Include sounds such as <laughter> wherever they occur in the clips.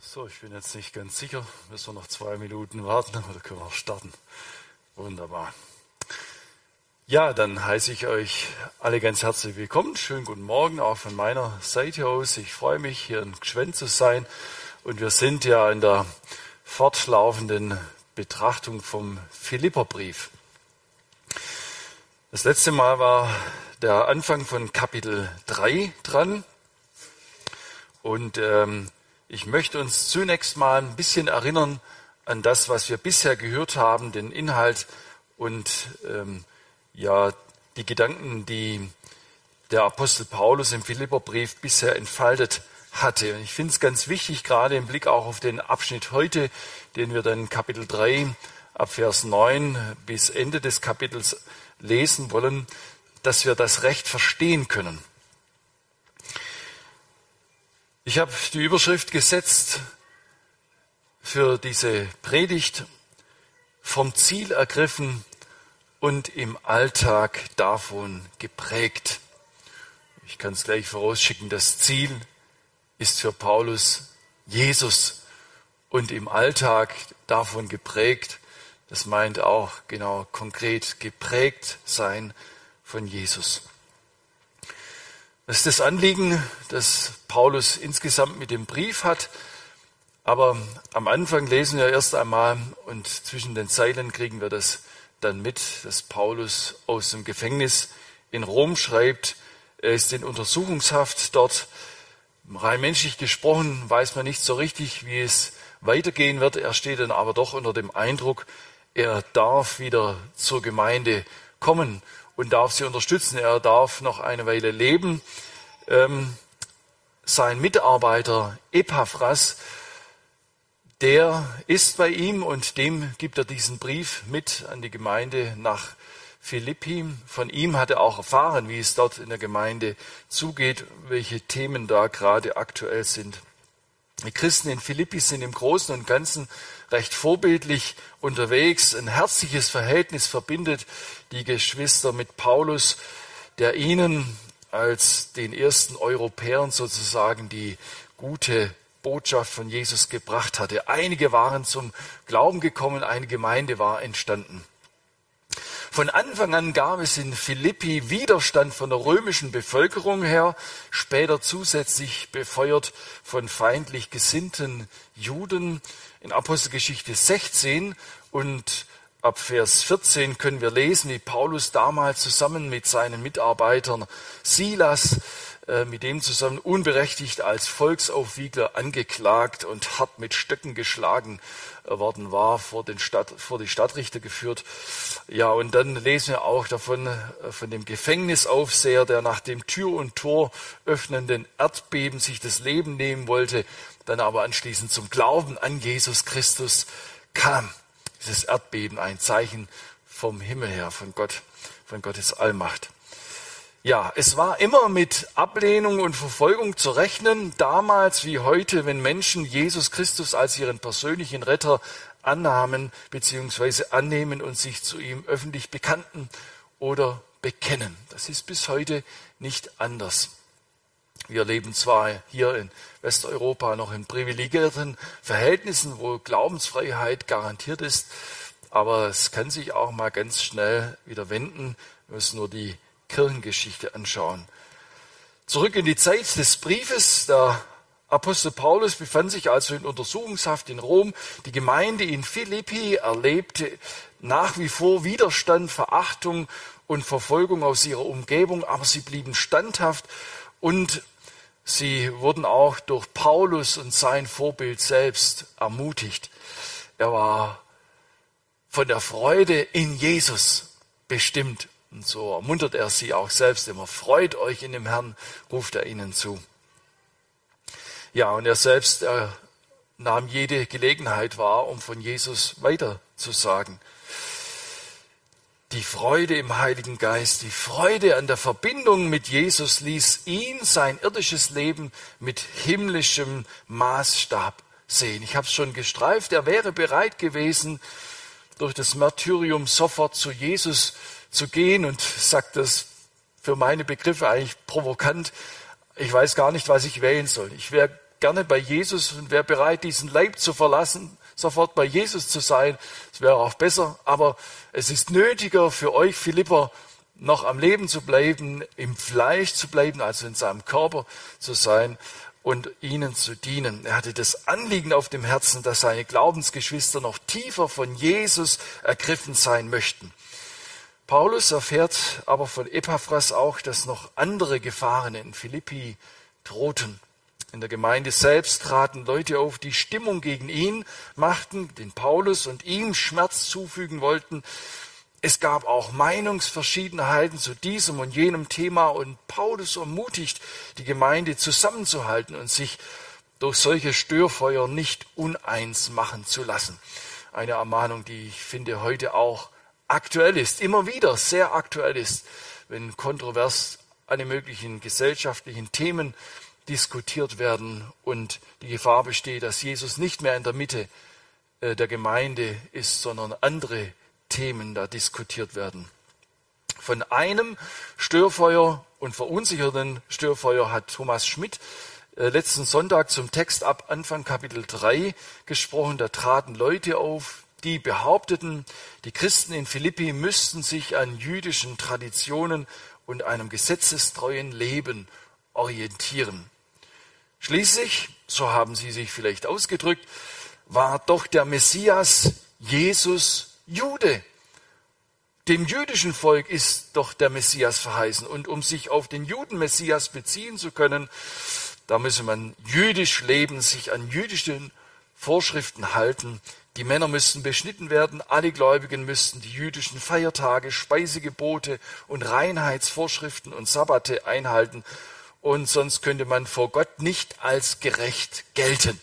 So, ich bin jetzt nicht ganz sicher. Müssen wir noch zwei Minuten warten <laughs> oder können wir starten? Wunderbar. Ja, dann heiße ich euch alle ganz herzlich willkommen. Schönen guten Morgen auch von meiner Seite aus. Ich freue mich, hier in Gschwend zu sein. Und wir sind ja in der fortlaufenden Betrachtung vom Philipperbrief. Das letzte Mal war der Anfang von Kapitel 3 dran. Und ähm, ich möchte uns zunächst mal ein bisschen erinnern an das, was wir bisher gehört haben, den Inhalt und ähm, ja die Gedanken, die der Apostel Paulus im Philipperbrief bisher entfaltet hatte. Und ich finde es ganz wichtig, gerade im Blick auch auf den Abschnitt heute, den wir dann Kapitel 3 ab Vers 9 bis Ende des Kapitels lesen wollen, dass wir das Recht verstehen können. Ich habe die Überschrift gesetzt für diese Predigt vom Ziel ergriffen und im Alltag davon geprägt. Ich kann es gleich vorausschicken, das Ziel ist für Paulus Jesus und im Alltag davon geprägt. Das meint auch genau konkret geprägt sein von Jesus. Das ist das Anliegen, das Paulus insgesamt mit dem Brief hat. Aber am Anfang lesen wir erst einmal und zwischen den Zeilen kriegen wir das dann mit, dass Paulus aus dem Gefängnis in Rom schreibt. Er ist in Untersuchungshaft dort. Rein menschlich gesprochen weiß man nicht so richtig, wie es weitergehen wird. Er steht dann aber doch unter dem Eindruck, er darf wieder zur Gemeinde kommen und darf sie unterstützen. Er darf noch eine Weile leben. Ähm, sein Mitarbeiter Epaphras, der ist bei ihm und dem gibt er diesen Brief mit an die Gemeinde nach Philippi. Von ihm hat er auch erfahren, wie es dort in der Gemeinde zugeht, welche Themen da gerade aktuell sind. Die Christen in Philippi sind im Großen und Ganzen recht vorbildlich unterwegs. Ein herzliches Verhältnis verbindet die Geschwister mit Paulus, der ihnen als den ersten Europäern sozusagen die gute Botschaft von Jesus gebracht hatte. Einige waren zum Glauben gekommen, eine Gemeinde war entstanden. Von Anfang an gab es in Philippi Widerstand von der römischen Bevölkerung her, später zusätzlich befeuert von feindlich gesinnten Juden. In Apostelgeschichte 16 und ab Vers 14 können wir lesen, wie Paulus damals zusammen mit seinen Mitarbeitern Silas äh, mit dem zusammen unberechtigt als Volksaufwiegler angeklagt und hart mit Stöcken geschlagen worden war, vor, den Stadt, vor die Stadtrichter geführt. Ja, und dann lesen wir auch davon, äh, von dem Gefängnisaufseher, der nach dem Tür und Tor öffnenden Erdbeben sich das Leben nehmen wollte, dann aber anschließend zum Glauben an Jesus Christus kam. Dieses Erdbeben, ein Zeichen vom Himmel her, von Gott, von Gottes Allmacht. Ja, es war immer mit Ablehnung und Verfolgung zu rechnen, damals wie heute, wenn Menschen Jesus Christus als ihren persönlichen Retter annahmen bzw. annehmen und sich zu ihm öffentlich bekannten oder bekennen. Das ist bis heute nicht anders. Wir leben zwar hier in Westeuropa noch in privilegierten Verhältnissen, wo Glaubensfreiheit garantiert ist, aber es kann sich auch mal ganz schnell wieder wenden. Wir müssen nur die Kirchengeschichte anschauen. Zurück in die Zeit des Briefes. Der Apostel Paulus befand sich also in Untersuchungshaft in Rom. Die Gemeinde in Philippi erlebte nach wie vor Widerstand, Verachtung und Verfolgung aus ihrer Umgebung, aber sie blieben standhaft und sie wurden auch durch Paulus und sein Vorbild selbst ermutigt. Er war von der Freude in Jesus bestimmt und so ermuntert er sie auch selbst immer. Freut euch in dem Herrn, ruft er ihnen zu. Ja, und er selbst er nahm jede Gelegenheit wahr, um von Jesus weiterzusagen. Die Freude im Heiligen Geist, die Freude an der Verbindung mit Jesus ließ ihn sein irdisches Leben mit himmlischem Maßstab sehen. Ich habe es schon gestreift, er wäre bereit gewesen, durch das Martyrium sofort zu Jesus zu gehen und sagt das für meine Begriffe eigentlich provokant. Ich weiß gar nicht, was ich wählen soll. Ich wäre gerne bei Jesus und wäre bereit, diesen Leib zu verlassen, sofort bei Jesus zu sein. Es wäre auch besser, aber es ist nötiger für euch, Philipper, noch am Leben zu bleiben, im Fleisch zu bleiben, also in seinem Körper zu sein und ihnen zu dienen. Er hatte das Anliegen auf dem Herzen, dass seine Glaubensgeschwister noch tiefer von Jesus ergriffen sein möchten. Paulus erfährt aber von Epaphras auch, dass noch andere Gefahren in Philippi drohten. In der Gemeinde selbst traten Leute auf, die Stimmung gegen ihn machten, den Paulus und ihm Schmerz zufügen wollten. Es gab auch Meinungsverschiedenheiten zu diesem und jenem Thema und Paulus ermutigt die Gemeinde zusammenzuhalten und sich durch solche Störfeuer nicht uneins machen zu lassen. Eine Ermahnung, die ich finde heute auch aktuell ist, immer wieder sehr aktuell ist, wenn kontrovers alle möglichen gesellschaftlichen Themen diskutiert werden und die Gefahr besteht, dass Jesus nicht mehr in der Mitte äh, der Gemeinde ist, sondern andere Themen da diskutiert werden. Von einem Störfeuer und verunsicherten Störfeuer hat Thomas Schmidt äh, letzten Sonntag zum Text ab Anfang Kapitel 3 gesprochen. Da traten Leute auf, die behaupteten, die Christen in Philippi müssten sich an jüdischen Traditionen und einem gesetzestreuen Leben orientieren. Schließlich, so haben sie sich vielleicht ausgedrückt, war doch der Messias Jesus Jude. Dem jüdischen Volk ist doch der Messias verheißen. Und um sich auf den Juden-Messias beziehen zu können, da müsse man jüdisch leben, sich an jüdischen Vorschriften halten, die Männer müssten beschnitten werden, alle Gläubigen müssten die jüdischen Feiertage, Speisegebote und Reinheitsvorschriften und Sabbate einhalten, und sonst könnte man vor Gott nicht als gerecht gelten.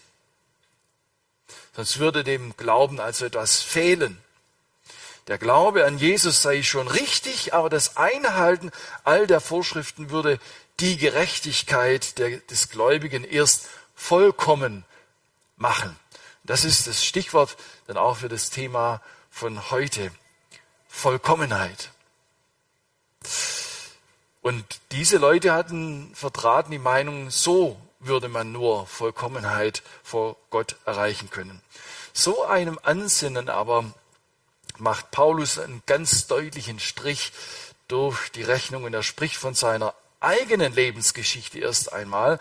Sonst würde dem Glauben also etwas fehlen. Der Glaube an Jesus sei schon richtig, aber das Einhalten all der Vorschriften würde die Gerechtigkeit der, des Gläubigen erst vollkommen machen. Das ist das Stichwort dann auch für das Thema von heute. Vollkommenheit. Und diese Leute hatten vertraten die Meinung, so würde man nur Vollkommenheit vor Gott erreichen können. So einem Ansinnen aber macht Paulus einen ganz deutlichen Strich durch die Rechnung und er spricht von seiner eigenen Lebensgeschichte erst einmal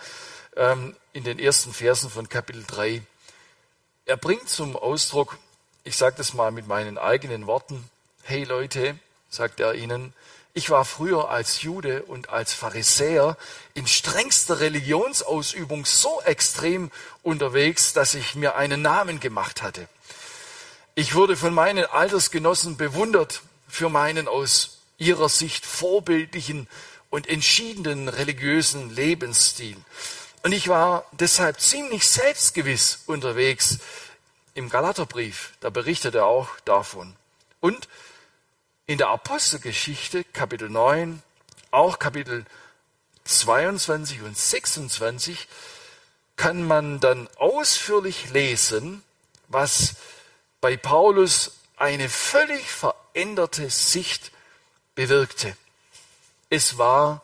ähm, in den ersten Versen von Kapitel 3 er bringt zum Ausdruck, ich sage das mal mit meinen eigenen Worten, hey Leute, sagt er ihnen, ich war früher als Jude und als Pharisäer in strengster Religionsausübung so extrem unterwegs, dass ich mir einen Namen gemacht hatte. Ich wurde von meinen Altersgenossen bewundert für meinen aus ihrer Sicht vorbildlichen und entschiedenen religiösen Lebensstil. Und ich war deshalb ziemlich selbstgewiss unterwegs. Im Galaterbrief, da berichtet er auch davon. Und in der Apostelgeschichte, Kapitel 9, auch Kapitel 22 und 26, kann man dann ausführlich lesen, was bei Paulus eine völlig veränderte Sicht bewirkte. Es war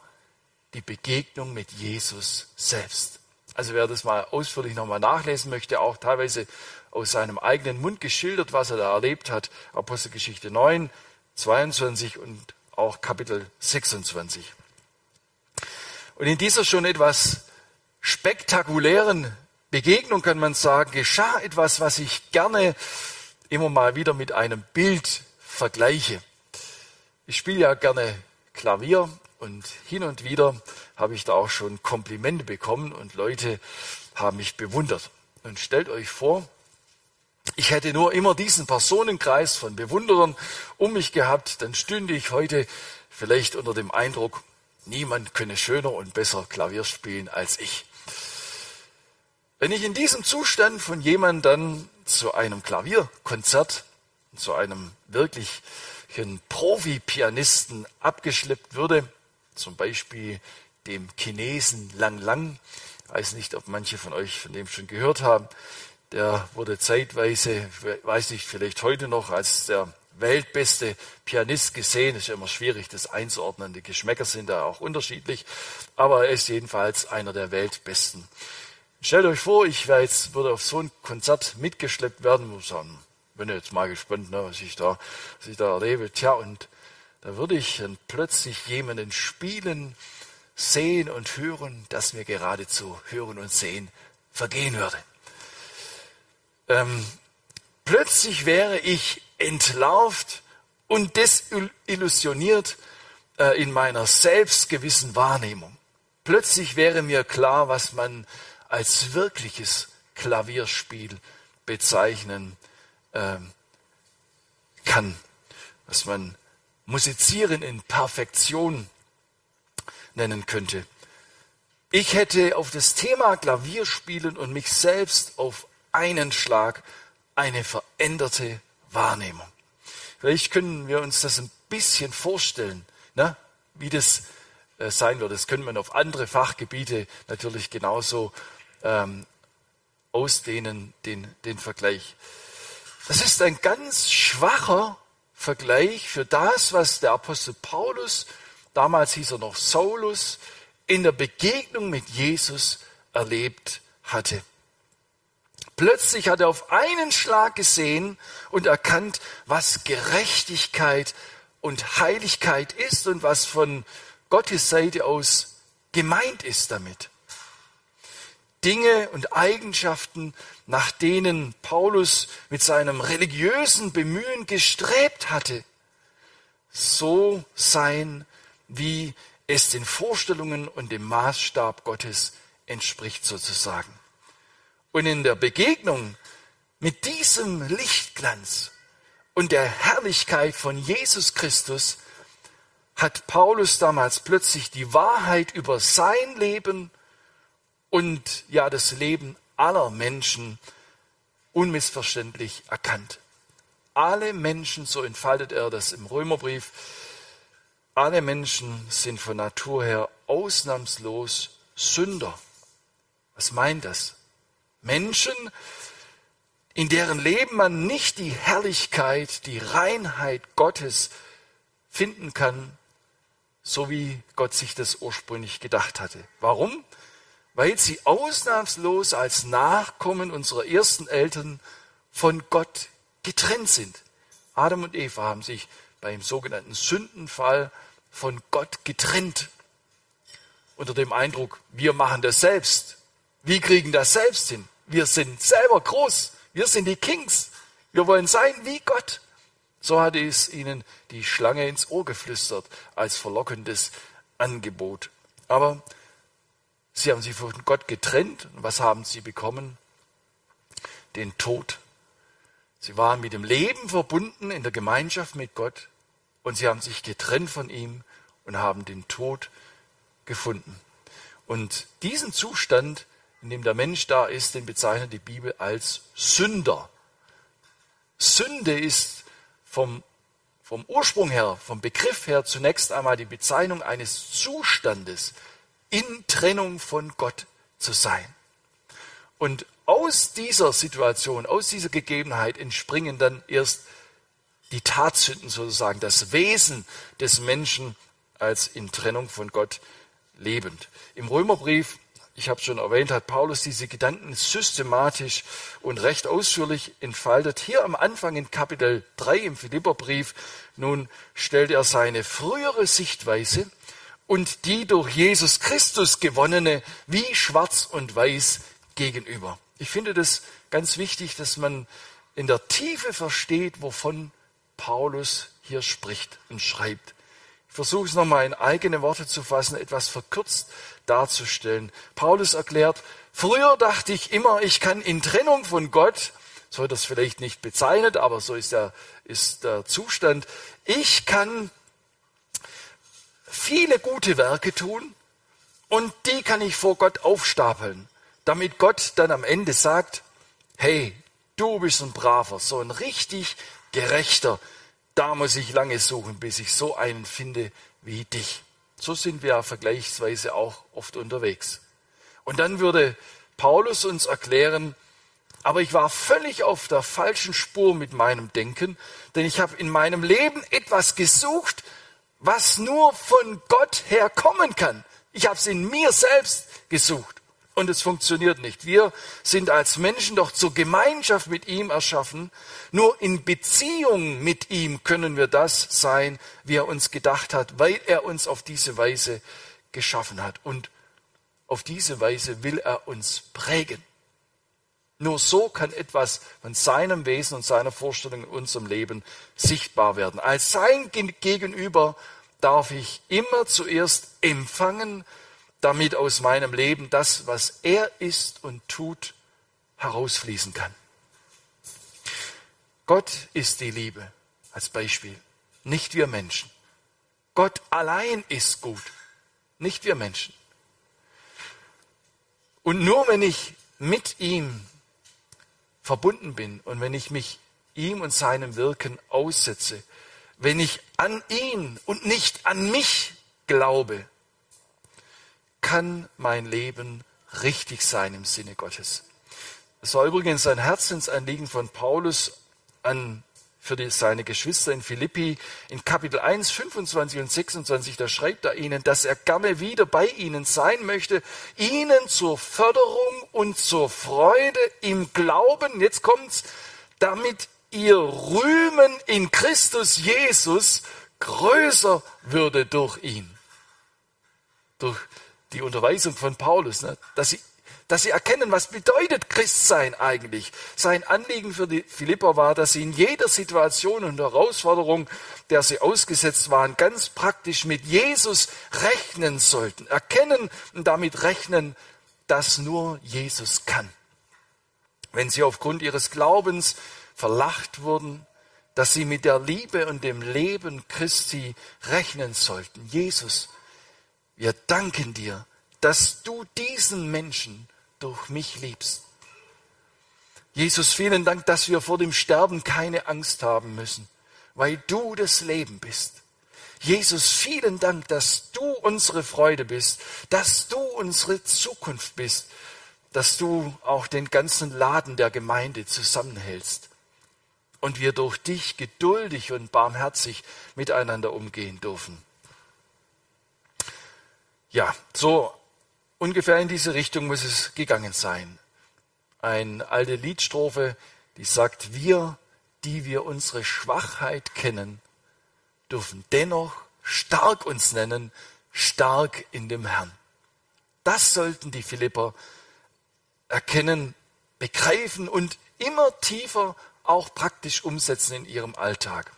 die Begegnung mit Jesus selbst. Also wer das mal ausführlich nochmal nachlesen möchte, auch teilweise aus seinem eigenen Mund geschildert, was er da erlebt hat, Apostelgeschichte 9, 22 und auch Kapitel 26. Und in dieser schon etwas spektakulären Begegnung kann man sagen, geschah etwas, was ich gerne immer mal wieder mit einem Bild vergleiche. Ich spiele ja gerne Klavier und hin und wieder habe ich da auch schon Komplimente bekommen und Leute haben mich bewundert. Und stellt euch vor, ich hätte nur immer diesen Personenkreis von Bewunderern um mich gehabt, dann stünde ich heute vielleicht unter dem Eindruck, niemand könne schöner und besser Klavier spielen als ich. Wenn ich in diesem Zustand von jemandem dann zu einem Klavierkonzert, zu einem wirklichen Profi-Pianisten abgeschleppt würde, zum Beispiel dem Chinesen Lang Lang. Ich weiß nicht, ob manche von euch von dem schon gehört haben. Der wurde zeitweise, weiß nicht, vielleicht heute noch als der weltbeste Pianist gesehen. Es ist immer schwierig, das einzuordnen. Die Geschmäcker sind da auch unterschiedlich. Aber er ist jedenfalls einer der weltbesten. Stellt euch vor, ich wäre jetzt, würde auf so ein Konzert mitgeschleppt werden, sagen, bin jetzt mal gespannt, ne, was ich da, was ich da erlebe. Tja, und da würde ich dann plötzlich jemanden spielen, sehen und hören, dass mir geradezu hören und sehen vergehen würde. Ähm, plötzlich wäre ich entlarvt und desillusioniert äh, in meiner selbstgewissen Wahrnehmung. Plötzlich wäre mir klar, was man als wirkliches Klavierspiel bezeichnen äh, kann, was man Musizieren in Perfektion nennen könnte. Ich hätte auf das Thema Klavierspielen und mich selbst auf einen Schlag eine veränderte Wahrnehmung. Vielleicht können wir uns das ein bisschen vorstellen, ne? wie das äh, sein wird. Das können wir auf andere Fachgebiete natürlich genauso ähm, ausdehnen, den, den Vergleich. Das ist ein ganz schwacher Vergleich für das, was der Apostel Paulus, damals hieß er noch Saulus, in der Begegnung mit Jesus erlebt hatte. Plötzlich hat er auf einen Schlag gesehen und erkannt, was Gerechtigkeit und Heiligkeit ist und was von Gottes Seite aus gemeint ist damit. Dinge und Eigenschaften, nach denen Paulus mit seinem religiösen Bemühen gestrebt hatte, so sein, wie es den Vorstellungen und dem Maßstab Gottes entspricht sozusagen. Und in der Begegnung mit diesem Lichtglanz und der Herrlichkeit von Jesus Christus hat Paulus damals plötzlich die Wahrheit über sein Leben und ja das Leben aller Menschen unmissverständlich erkannt. Alle Menschen, so entfaltet er das im Römerbrief, alle Menschen sind von Natur her ausnahmslos Sünder. Was meint das? Menschen, in deren Leben man nicht die Herrlichkeit, die Reinheit Gottes finden kann, so wie Gott sich das ursprünglich gedacht hatte. Warum? Weil sie ausnahmslos als Nachkommen unserer ersten Eltern von Gott getrennt sind. Adam und Eva haben sich beim sogenannten Sündenfall von Gott getrennt. Unter dem Eindruck, wir machen das selbst. Wir kriegen das selbst hin. Wir sind selber groß. Wir sind die Kings. Wir wollen sein wie Gott. So hatte es ihnen die Schlange ins Ohr geflüstert als verlockendes Angebot. Aber sie haben sich von Gott getrennt. Und was haben sie bekommen? Den Tod. Sie waren mit dem Leben verbunden in der Gemeinschaft mit Gott und sie haben sich getrennt von ihm und haben den Tod gefunden. Und diesen Zustand, in dem der Mensch da ist, den bezeichnet die Bibel als Sünder. Sünde ist vom, vom Ursprung her, vom Begriff her zunächst einmal die Bezeichnung eines Zustandes, in Trennung von Gott zu sein. Und aus dieser Situation, aus dieser Gegebenheit entspringen dann erst die Tatsünden sozusagen, das Wesen des Menschen als in Trennung von Gott lebend. Im Römerbrief, ich habe schon erwähnt, hat Paulus diese Gedanken systematisch und recht ausführlich entfaltet. Hier am Anfang in Kapitel 3 im Philipperbrief, nun stellt er seine frühere Sichtweise und die durch Jesus Christus gewonnene wie schwarz und weiß gegenüber. Ich finde das ganz wichtig, dass man in der Tiefe versteht, wovon Paulus hier spricht und schreibt. Ich versuche es nochmal in eigene Worte zu fassen, etwas verkürzt darzustellen. Paulus erklärt, früher dachte ich immer, ich kann in Trennung von Gott, so wird das vielleicht nicht bezeichnet, aber so ist der, ist der Zustand, ich kann viele gute Werke tun und die kann ich vor Gott aufstapeln, damit Gott dann am Ende sagt, hey, du bist ein braver, so ein richtig gerechter, da muss ich lange suchen, bis ich so einen finde wie dich. So sind wir vergleichsweise auch oft unterwegs. Und dann würde Paulus uns erklären, aber ich war völlig auf der falschen Spur mit meinem Denken, denn ich habe in meinem Leben etwas gesucht, was nur von Gott her kommen kann. Ich habe es in mir selbst gesucht. Und es funktioniert nicht. Wir sind als Menschen doch zur Gemeinschaft mit ihm erschaffen. Nur in Beziehung mit ihm können wir das sein, wie er uns gedacht hat, weil er uns auf diese Weise geschaffen hat. Und auf diese Weise will er uns prägen. Nur so kann etwas von seinem Wesen und seiner Vorstellung in unserem Leben sichtbar werden. Als sein Gegenüber darf ich immer zuerst empfangen, damit aus meinem Leben das, was er ist und tut, herausfließen kann. Gott ist die Liebe als Beispiel, nicht wir Menschen. Gott allein ist gut, nicht wir Menschen. Und nur wenn ich mit ihm verbunden bin und wenn ich mich ihm und seinem Wirken aussetze, wenn ich an ihn und nicht an mich glaube, kann mein Leben richtig sein im Sinne Gottes. Das war übrigens ein Herzensanliegen von Paulus an für die, seine Geschwister in Philippi in Kapitel 1, 25 und 26, da schreibt er ihnen, dass er gerne wieder bei ihnen sein möchte, ihnen zur Förderung und zur Freude im Glauben, jetzt kommt's, damit ihr Rühmen in Christus Jesus größer würde durch ihn. Durch die Unterweisung von Paulus, ne? dass, sie, dass sie erkennen, was bedeutet Christsein eigentlich. Sein Anliegen für die Philipper war, dass sie in jeder Situation und Herausforderung, der sie ausgesetzt waren, ganz praktisch mit Jesus rechnen sollten. Erkennen und damit rechnen, dass nur Jesus kann. Wenn sie aufgrund ihres Glaubens verlacht wurden, dass sie mit der Liebe und dem Leben Christi rechnen sollten. Jesus, wir danken dir, dass du diesen Menschen durch mich liebst. Jesus, vielen Dank, dass wir vor dem Sterben keine Angst haben müssen, weil du das Leben bist. Jesus, vielen Dank, dass du unsere Freude bist, dass du unsere Zukunft bist, dass du auch den ganzen Laden der Gemeinde zusammenhältst und wir durch dich geduldig und barmherzig miteinander umgehen dürfen. Ja, so ungefähr in diese Richtung muss es gegangen sein. Eine alte Liedstrophe, die sagt, wir, die wir unsere Schwachheit kennen, dürfen dennoch stark uns nennen, stark in dem Herrn. Das sollten die Philipper erkennen, begreifen und immer tiefer auch praktisch umsetzen in ihrem Alltag.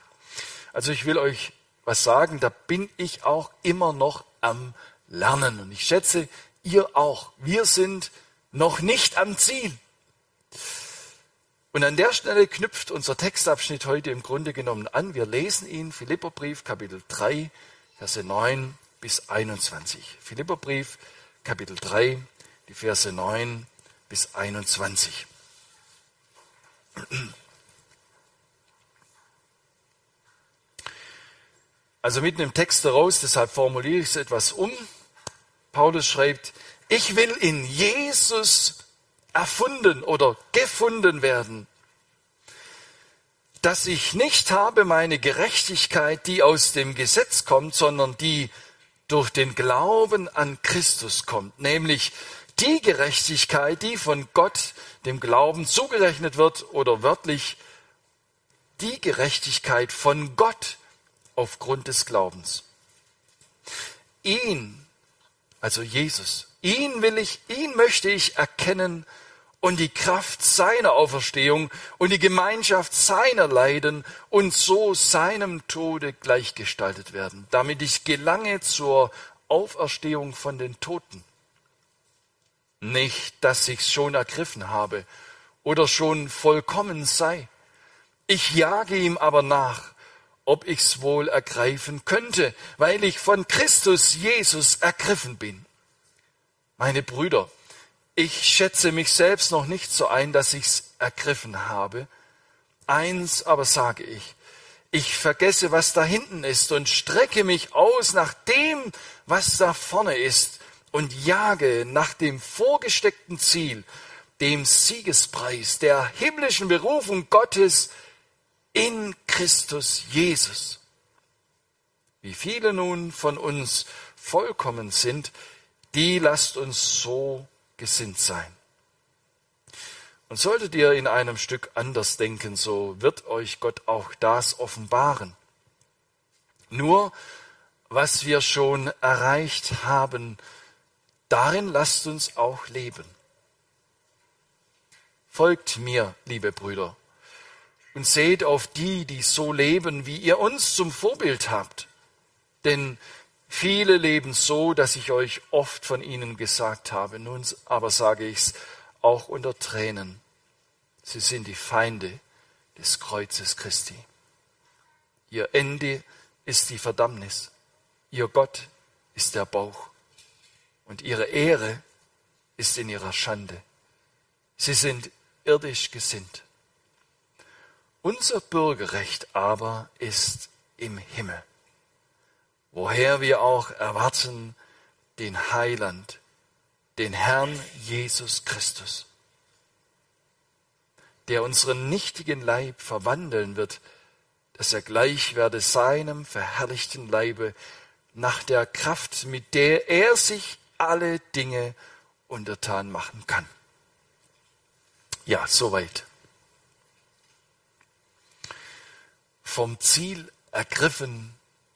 Also ich will euch was sagen, da bin ich auch immer noch am lernen. Und ich schätze, ihr auch. Wir sind noch nicht am Ziel. Und an der Stelle knüpft unser Textabschnitt heute im Grunde genommen an. Wir lesen ihn, Philipperbrief, Kapitel 3, Verse 9 bis 21. Philipperbrief, Kapitel 3, die Verse 9 bis 21. Also mitten im Text heraus, deshalb formuliere ich es etwas um. Paulus schreibt, ich will in Jesus erfunden oder gefunden werden, dass ich nicht habe meine Gerechtigkeit, die aus dem Gesetz kommt, sondern die durch den Glauben an Christus kommt, nämlich die Gerechtigkeit, die von Gott dem Glauben zugerechnet wird oder wörtlich die Gerechtigkeit von Gott aufgrund des Glaubens. Ihn also Jesus. Ihn will ich, ihn möchte ich erkennen und die Kraft seiner Auferstehung und die Gemeinschaft seiner Leiden und so seinem Tode gleichgestaltet werden, damit ich gelange zur Auferstehung von den Toten. Nicht, dass ich's schon ergriffen habe oder schon vollkommen sei. Ich jage ihm aber nach, ob ich's wohl ergreifen könnte, weil ich von Christus Jesus ergriffen bin. Meine Brüder, ich schätze mich selbst noch nicht so ein, dass ich's ergriffen habe. Eins aber sage ich, ich vergesse, was da hinten ist und strecke mich aus nach dem, was da vorne ist und jage nach dem vorgesteckten Ziel, dem Siegespreis der himmlischen Berufung Gottes in Christus Jesus. Wie viele nun von uns vollkommen sind, die lasst uns so gesinnt sein. Und solltet ihr in einem Stück anders denken, so wird euch Gott auch das offenbaren. Nur was wir schon erreicht haben, darin lasst uns auch leben. Folgt mir, liebe Brüder, und seht auf die, die so leben, wie ihr uns zum Vorbild habt. Denn viele leben so, dass ich euch oft von ihnen gesagt habe. Nun aber sage ich's auch unter Tränen. Sie sind die Feinde des Kreuzes Christi. Ihr Ende ist die Verdammnis. Ihr Gott ist der Bauch. Und ihre Ehre ist in ihrer Schande. Sie sind irdisch gesinnt. Unser Bürgerrecht aber ist im Himmel, woher wir auch erwarten den Heiland, den Herrn Jesus Christus, der unseren nichtigen Leib verwandeln wird, dass er gleich werde seinem verherrlichten Leibe nach der Kraft, mit der er sich alle Dinge untertan machen kann. Ja, soweit. Vom Ziel ergriffen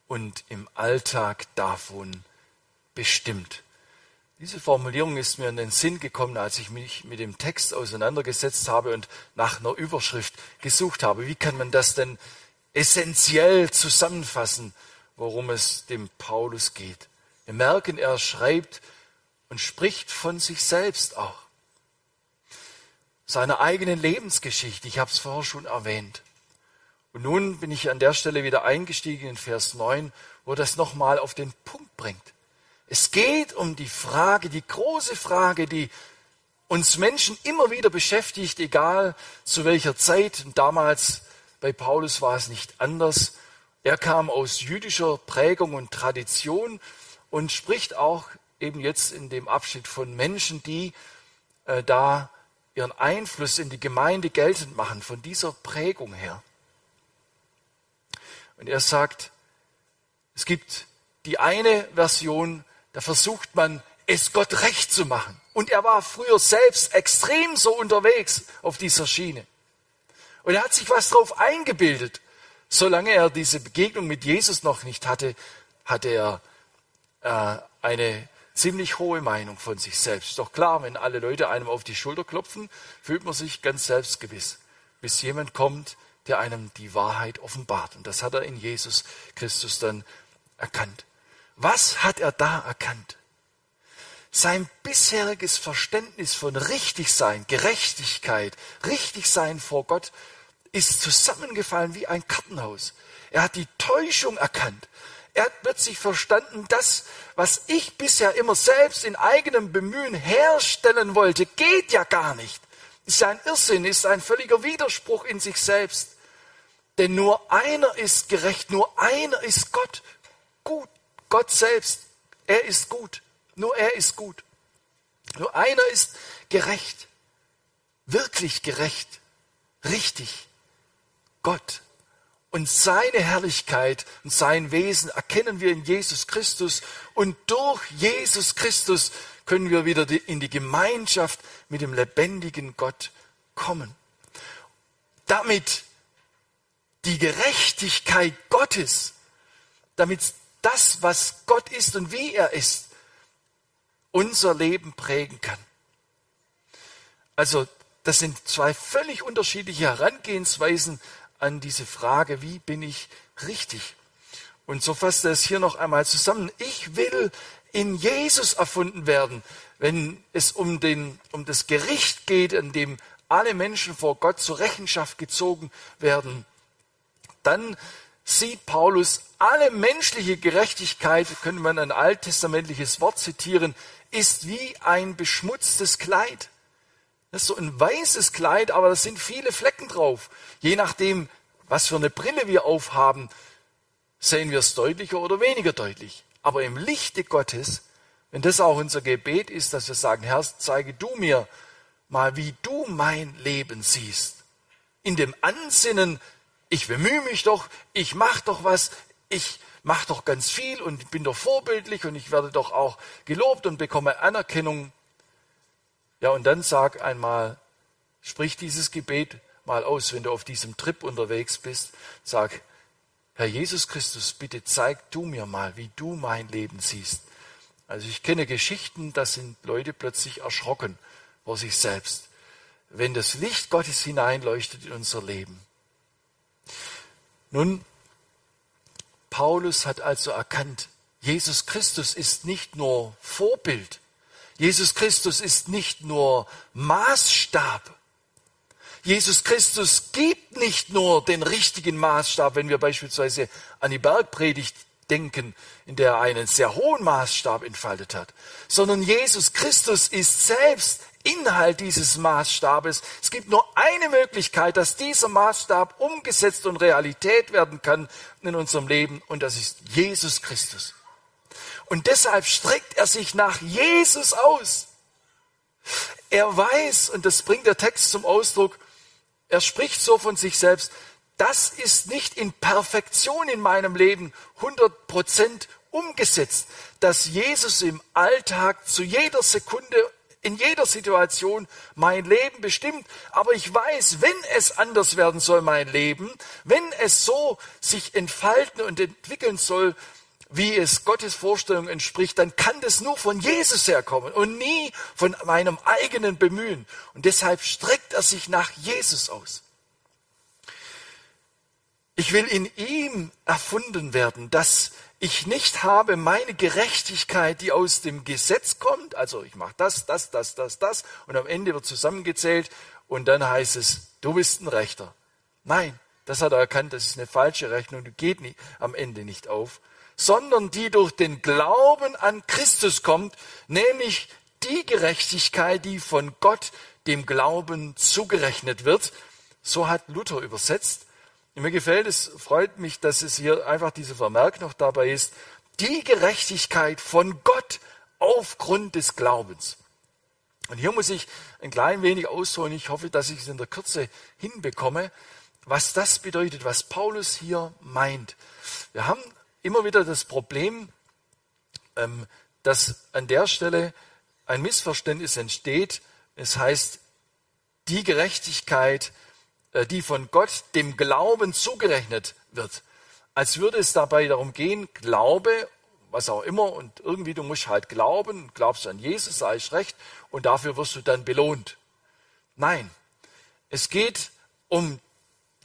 und im Alltag davon bestimmt. Diese Formulierung ist mir in den Sinn gekommen, als ich mich mit dem Text auseinandergesetzt habe und nach einer Überschrift gesucht habe. Wie kann man das denn essentiell zusammenfassen, worum es dem Paulus geht? Wir merken, er schreibt und spricht von sich selbst auch. Seiner eigenen Lebensgeschichte, ich habe es vorher schon erwähnt. Und nun bin ich an der Stelle wieder eingestiegen in Vers 9, wo das nochmal auf den Punkt bringt. Es geht um die Frage, die große Frage, die uns Menschen immer wieder beschäftigt, egal zu welcher Zeit. Und damals bei Paulus war es nicht anders. Er kam aus jüdischer Prägung und Tradition und spricht auch eben jetzt in dem Abschnitt von Menschen, die äh, da ihren Einfluss in die Gemeinde geltend machen, von dieser Prägung her. Und er sagt, es gibt die eine Version, da versucht man, es Gott recht zu machen. Und er war früher selbst extrem so unterwegs auf dieser Schiene. Und er hat sich was drauf eingebildet. Solange er diese Begegnung mit Jesus noch nicht hatte, hatte er äh, eine ziemlich hohe Meinung von sich selbst. Doch klar, wenn alle Leute einem auf die Schulter klopfen, fühlt man sich ganz selbstgewiss, bis jemand kommt, der einem die Wahrheit offenbart. Und das hat er in Jesus Christus dann erkannt. Was hat er da erkannt? Sein bisheriges Verständnis von Richtigsein, Gerechtigkeit, Richtigsein vor Gott ist zusammengefallen wie ein Kartenhaus. Er hat die Täuschung erkannt. Er hat plötzlich verstanden, das, was ich bisher immer selbst in eigenem Bemühen herstellen wollte, geht ja gar nicht. Ist ein Irrsinn, ist ein völliger Widerspruch in sich selbst. Denn nur einer ist gerecht, nur einer ist Gott gut. Gott selbst, er ist gut. Nur er ist gut. Nur einer ist gerecht, wirklich gerecht, richtig. Gott. Und seine Herrlichkeit und sein Wesen erkennen wir in Jesus Christus. Und durch Jesus Christus können wir wieder in die Gemeinschaft mit dem lebendigen Gott kommen. Damit die Gerechtigkeit Gottes, damit das, was Gott ist und wie er ist, unser Leben prägen kann. Also das sind zwei völlig unterschiedliche Herangehensweisen an diese Frage, wie bin ich richtig? Und so fasst er es hier noch einmal zusammen. Ich will in Jesus erfunden werden, wenn es um, den, um das Gericht geht, an dem alle Menschen vor Gott zur Rechenschaft gezogen werden dann sieht Paulus, alle menschliche Gerechtigkeit, könnte man ein alttestamentliches Wort zitieren, ist wie ein beschmutztes Kleid. Das ist so ein weißes Kleid, aber da sind viele Flecken drauf. Je nachdem, was für eine Brille wir aufhaben, sehen wir es deutlicher oder weniger deutlich. Aber im Lichte Gottes, wenn das auch unser Gebet ist, dass wir sagen, Herr, zeige du mir mal, wie du mein Leben siehst. In dem Ansinnen, ich bemühe mich doch, ich mache doch was, ich mache doch ganz viel und bin doch vorbildlich und ich werde doch auch gelobt und bekomme Anerkennung. Ja, und dann sag einmal, sprich dieses Gebet mal aus, wenn du auf diesem Trip unterwegs bist. Sag, Herr Jesus Christus, bitte zeig du mir mal, wie du mein Leben siehst. Also ich kenne Geschichten, da sind Leute plötzlich erschrocken vor sich selbst, wenn das Licht Gottes hineinleuchtet in unser Leben. Nun, Paulus hat also erkannt, Jesus Christus ist nicht nur Vorbild, Jesus Christus ist nicht nur Maßstab, Jesus Christus gibt nicht nur den richtigen Maßstab, wenn wir beispielsweise an die Bergpredigt denken, in der er einen sehr hohen Maßstab entfaltet hat, sondern Jesus Christus ist selbst Inhalt dieses Maßstabes. Es gibt nur eine Möglichkeit, dass dieser Maßstab umgesetzt und Realität werden kann in unserem Leben und das ist Jesus Christus. Und deshalb streckt er sich nach Jesus aus. Er weiß, und das bringt der Text zum Ausdruck, er spricht so von sich selbst, das ist nicht in Perfektion in meinem Leben 100 Prozent umgesetzt, dass Jesus im Alltag zu jeder Sekunde, in jeder Situation mein Leben bestimmt. Aber ich weiß, wenn es anders werden soll, mein Leben, wenn es so sich entfalten und entwickeln soll, wie es Gottes Vorstellung entspricht, dann kann das nur von Jesus herkommen und nie von meinem eigenen Bemühen. Und deshalb streckt er sich nach Jesus aus. Ich will in ihm erfunden werden, dass ich nicht habe meine Gerechtigkeit, die aus dem Gesetz kommt. Also ich mache das, das, das, das, das und am Ende wird zusammengezählt und dann heißt es, du bist ein Rechter. Nein, das hat er erkannt, das ist eine falsche Rechnung, die geht nie, am Ende nicht auf, sondern die durch den Glauben an Christus kommt, nämlich die Gerechtigkeit, die von Gott dem Glauben zugerechnet wird. So hat Luther übersetzt. Mir gefällt es, freut mich, dass es hier einfach dieser Vermerk noch dabei ist. Die Gerechtigkeit von Gott aufgrund des Glaubens. Und hier muss ich ein klein wenig ausholen. Ich hoffe, dass ich es in der Kürze hinbekomme, was das bedeutet, was Paulus hier meint. Wir haben immer wieder das Problem, ähm, dass an der Stelle ein Missverständnis entsteht. Es heißt, die Gerechtigkeit die von Gott dem Glauben zugerechnet wird. Als würde es dabei darum gehen, Glaube, was auch immer, und irgendwie du musst halt glauben, glaubst an Jesus, sei ich recht, und dafür wirst du dann belohnt. Nein, es geht um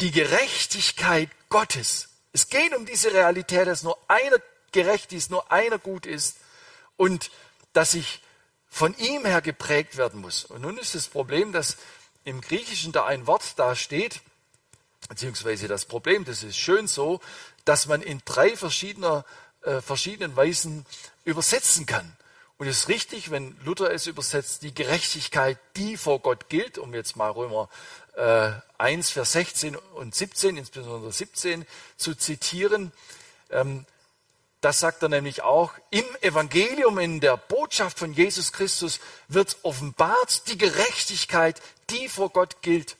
die Gerechtigkeit Gottes. Es geht um diese Realität, dass nur einer gerecht ist, nur einer gut ist und dass ich von ihm her geprägt werden muss. Und nun ist das Problem, dass im Griechischen da ein Wort da steht, beziehungsweise das Problem, das ist schön so, dass man in drei verschiedener, äh, verschiedenen Weisen übersetzen kann. Und es ist richtig, wenn Luther es übersetzt, die Gerechtigkeit, die vor Gott gilt, um jetzt mal Römer äh, 1, Vers 16 und 17, insbesondere 17 zu zitieren. Ähm, das sagt er nämlich auch, im Evangelium, in der Botschaft von Jesus Christus wird offenbart die Gerechtigkeit, die vor Gott gilt.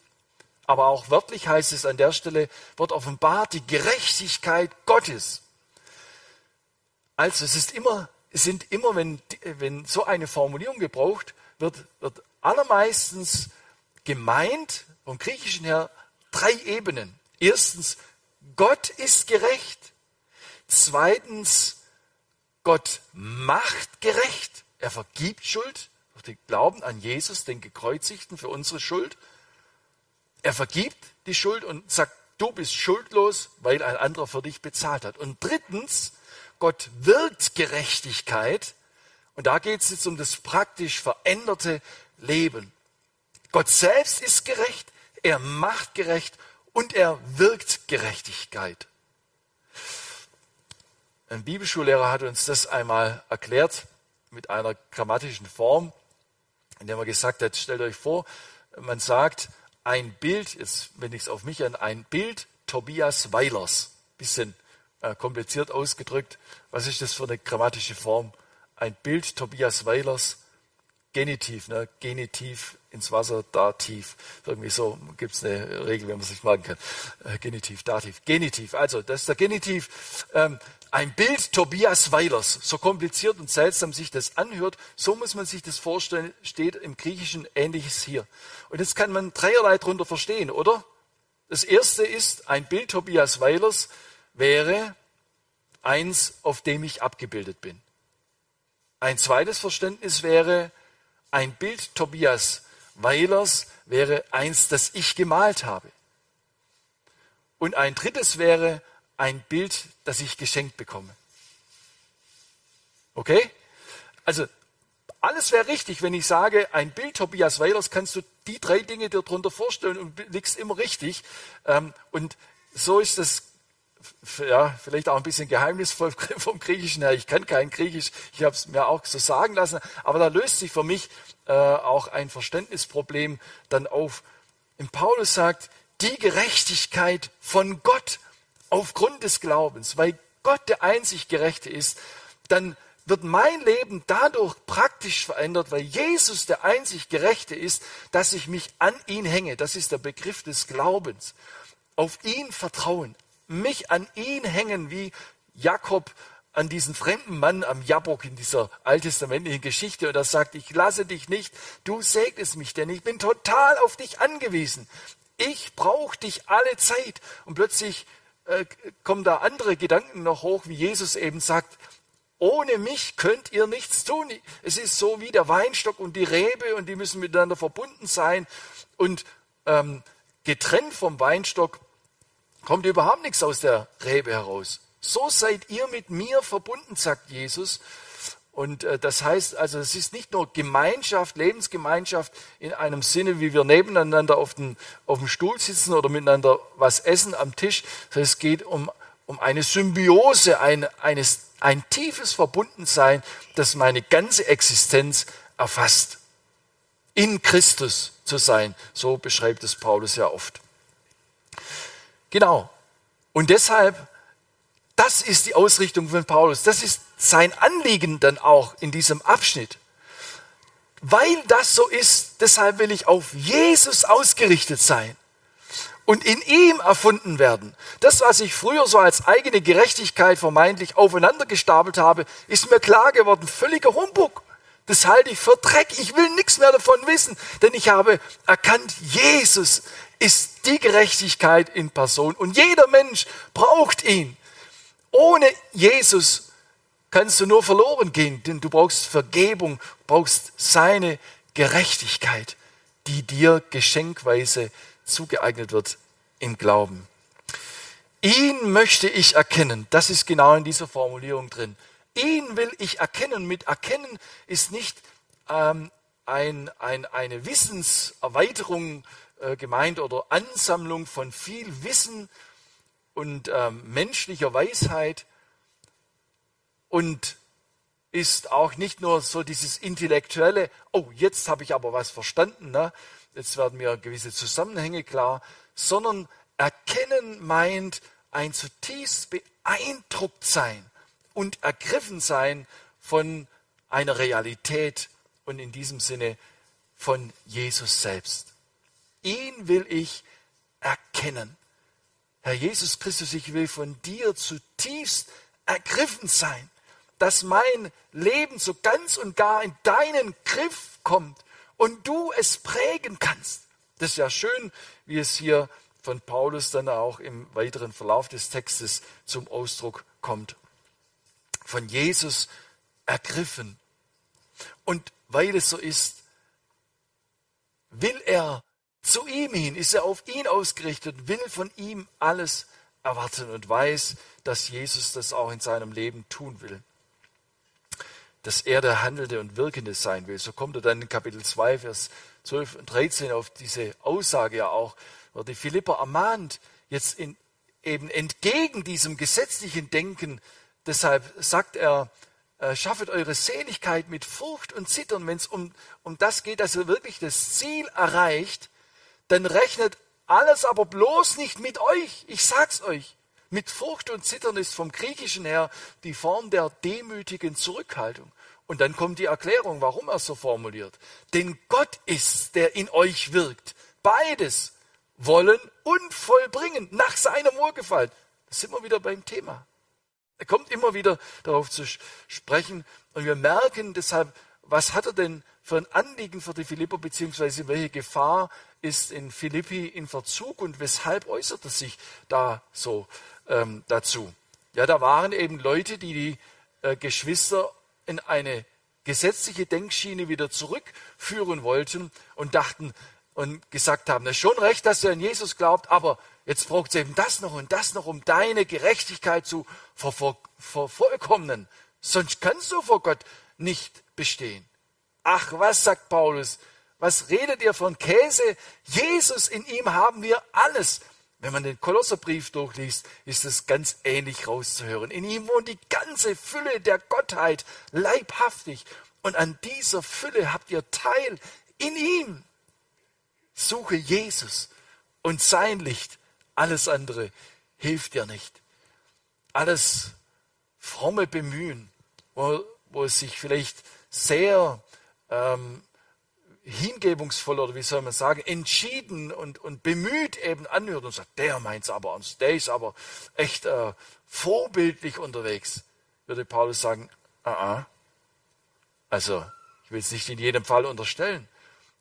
Aber auch wörtlich heißt es an der Stelle, wird offenbart die Gerechtigkeit Gottes. Also es ist immer, es sind immer, wenn, wenn so eine Formulierung gebraucht wird, wird allermeistens gemeint, vom Griechischen her, drei Ebenen. Erstens, Gott ist gerecht. Zweitens, Gott macht gerecht. Er vergibt Schuld durch den Glauben an Jesus, den Gekreuzigten für unsere Schuld. Er vergibt die Schuld und sagt, du bist schuldlos, weil ein anderer für dich bezahlt hat. Und drittens, Gott wirkt Gerechtigkeit. Und da geht es jetzt um das praktisch veränderte Leben. Gott selbst ist gerecht, er macht gerecht und er wirkt Gerechtigkeit. Ein Bibelschullehrer hat uns das einmal erklärt mit einer grammatischen Form, in der er gesagt hat, stellt euch vor, man sagt ein Bild, jetzt wenn ich es auf mich an, ein Bild Tobias Weilers. Bisschen äh, kompliziert ausgedrückt. Was ist das für eine grammatische Form? Ein Bild Tobias Weilers, Genitiv, ne? Genitiv ins Wasser, Dativ. Irgendwie so gibt es eine Regel, wenn man sich merken kann. Äh, Genitiv, Dativ, Genitiv. Also, das ist der Genitiv. Ähm, ein Bild Tobias Weilers. So kompliziert und seltsam sich das anhört, so muss man sich das vorstellen, steht im Griechischen ähnliches hier. Und jetzt kann man dreierlei drunter verstehen, oder? Das erste ist, ein Bild Tobias Weilers wäre eins, auf dem ich abgebildet bin. Ein zweites Verständnis wäre, ein Bild Tobias Weilers wäre eins, das ich gemalt habe. Und ein drittes wäre ein Bild, das ich geschenkt bekomme. Okay? Also alles wäre richtig, wenn ich sage, ein Bild Tobias Weilers kannst du die drei Dinge dir darunter vorstellen und liegst immer richtig. Ähm, und so ist das ja, vielleicht auch ein bisschen geheimnisvoll <laughs> vom Griechischen her. Ich kann kein Griechisch, ich habe es mir auch so sagen lassen, aber da löst sich für mich äh, auch ein Verständnisproblem dann auf. Und Paulus sagt, die Gerechtigkeit von Gott aufgrund des Glaubens, weil Gott der einzig Gerechte ist, dann wird mein Leben dadurch praktisch verändert, weil Jesus der einzig Gerechte ist, dass ich mich an ihn hänge. Das ist der Begriff des Glaubens. Auf ihn vertrauen, mich an ihn hängen, wie Jakob an diesen fremden Mann am Jabok in dieser alttestamentlichen Geschichte und er sagt, ich lasse dich nicht, du segnest mich, denn ich bin total auf dich angewiesen. Ich brauche dich alle Zeit. Und plötzlich äh, kommen da andere Gedanken noch hoch, wie Jesus eben sagt, ohne mich könnt ihr nichts tun. Es ist so wie der Weinstock und die Rebe und die müssen miteinander verbunden sein. Und ähm, getrennt vom Weinstock kommt überhaupt nichts aus der Rebe heraus. So seid ihr mit mir verbunden, sagt Jesus. Und äh, das heißt also, es ist nicht nur Gemeinschaft, Lebensgemeinschaft in einem Sinne, wie wir nebeneinander auf, den, auf dem Stuhl sitzen oder miteinander was essen am Tisch, es geht um, um eine Symbiose, ein, eines, ein tiefes Verbundensein, das meine ganze Existenz erfasst. In Christus zu sein, so beschreibt es Paulus ja oft. Genau. Und deshalb, das ist die Ausrichtung von Paulus. Das ist sein Anliegen dann auch in diesem Abschnitt. Weil das so ist, deshalb will ich auf Jesus ausgerichtet sein und in ihm erfunden werden. Das, was ich früher so als eigene Gerechtigkeit vermeintlich aufeinander gestapelt habe, ist mir klar geworden, völliger Humbug. Das halte ich für Dreck. Ich will nichts mehr davon wissen, denn ich habe erkannt, Jesus ist die Gerechtigkeit in Person und jeder Mensch braucht ihn. Ohne Jesus kannst du nur verloren gehen, denn du brauchst Vergebung, brauchst seine Gerechtigkeit, die dir geschenkweise zugeeignet wird im Glauben. Ihn möchte ich erkennen, das ist genau in dieser Formulierung drin. Ihn will ich erkennen. Mit erkennen ist nicht ähm, ein, ein, eine Wissenserweiterung äh, gemeint oder Ansammlung von viel Wissen und ähm, menschlicher Weisheit und ist auch nicht nur so dieses intellektuelle, oh, jetzt habe ich aber was verstanden, ne? jetzt werden mir gewisse Zusammenhänge klar, sondern erkennen meint ein zutiefst beeindruckt sein und ergriffen sein von einer Realität und in diesem Sinne von Jesus selbst. Ihn will ich erkennen. Herr Jesus Christus, ich will von dir zutiefst ergriffen sein, dass mein Leben so ganz und gar in deinen Griff kommt und du es prägen kannst. Das ist ja schön, wie es hier von Paulus dann auch im weiteren Verlauf des Textes zum Ausdruck kommt von Jesus ergriffen. Und weil es so ist, will er zu ihm hin, ist er auf ihn ausgerichtet, will von ihm alles erwarten und weiß, dass Jesus das auch in seinem Leben tun will. Dass er der Handelnde und Wirkende sein will. So kommt er dann in Kapitel 2, Vers 12 und 13 auf diese Aussage ja auch, wo die Philipper ermahnt, jetzt in, eben entgegen diesem gesetzlichen Denken Deshalb sagt er, äh, schaffet eure Seligkeit mit Furcht und Zittern. Wenn es um, um das geht, dass ihr wirklich das Ziel erreicht, dann rechnet alles aber bloß nicht mit euch. Ich sag's euch. Mit Furcht und Zittern ist vom Griechischen her die Form der demütigen Zurückhaltung. Und dann kommt die Erklärung, warum er so formuliert. Denn Gott ist, der in euch wirkt. Beides wollen und vollbringen nach seinem Wohlgefallen. Da sind wir wieder beim Thema. Er kommt immer wieder darauf zu sprechen und wir merken deshalb, was hat er denn für ein Anliegen für die Philipper, beziehungsweise welche Gefahr ist in Philippi in Verzug und weshalb äußert er sich da so ähm, dazu? Ja, da waren eben Leute, die die äh, Geschwister in eine gesetzliche Denkschiene wieder zurückführen wollten und dachten und gesagt haben, es ist schon recht, dass ihr an Jesus glaubt, aber jetzt braucht es eben das noch und das noch, um deine Gerechtigkeit zu vervollkommnen. Sonst kannst du vor Gott nicht bestehen. Ach, was sagt Paulus? Was redet ihr von Käse? Jesus, in ihm haben wir alles. Wenn man den Kolosserbrief durchliest, ist es ganz ähnlich rauszuhören. In ihm wohnt die ganze Fülle der Gottheit leibhaftig. Und an dieser Fülle habt ihr Teil in ihm. Suche Jesus und sein Licht. Alles andere hilft dir nicht. Alles fromme Bemühen, wo, wo es sich vielleicht sehr ähm, hingebungsvoll oder wie soll man sagen, entschieden und, und bemüht eben anhört und sagt, der meint es aber ernst, der ist aber echt äh, vorbildlich unterwegs, würde Paulus sagen, ah, ah. also ich will es nicht in jedem Fall unterstellen,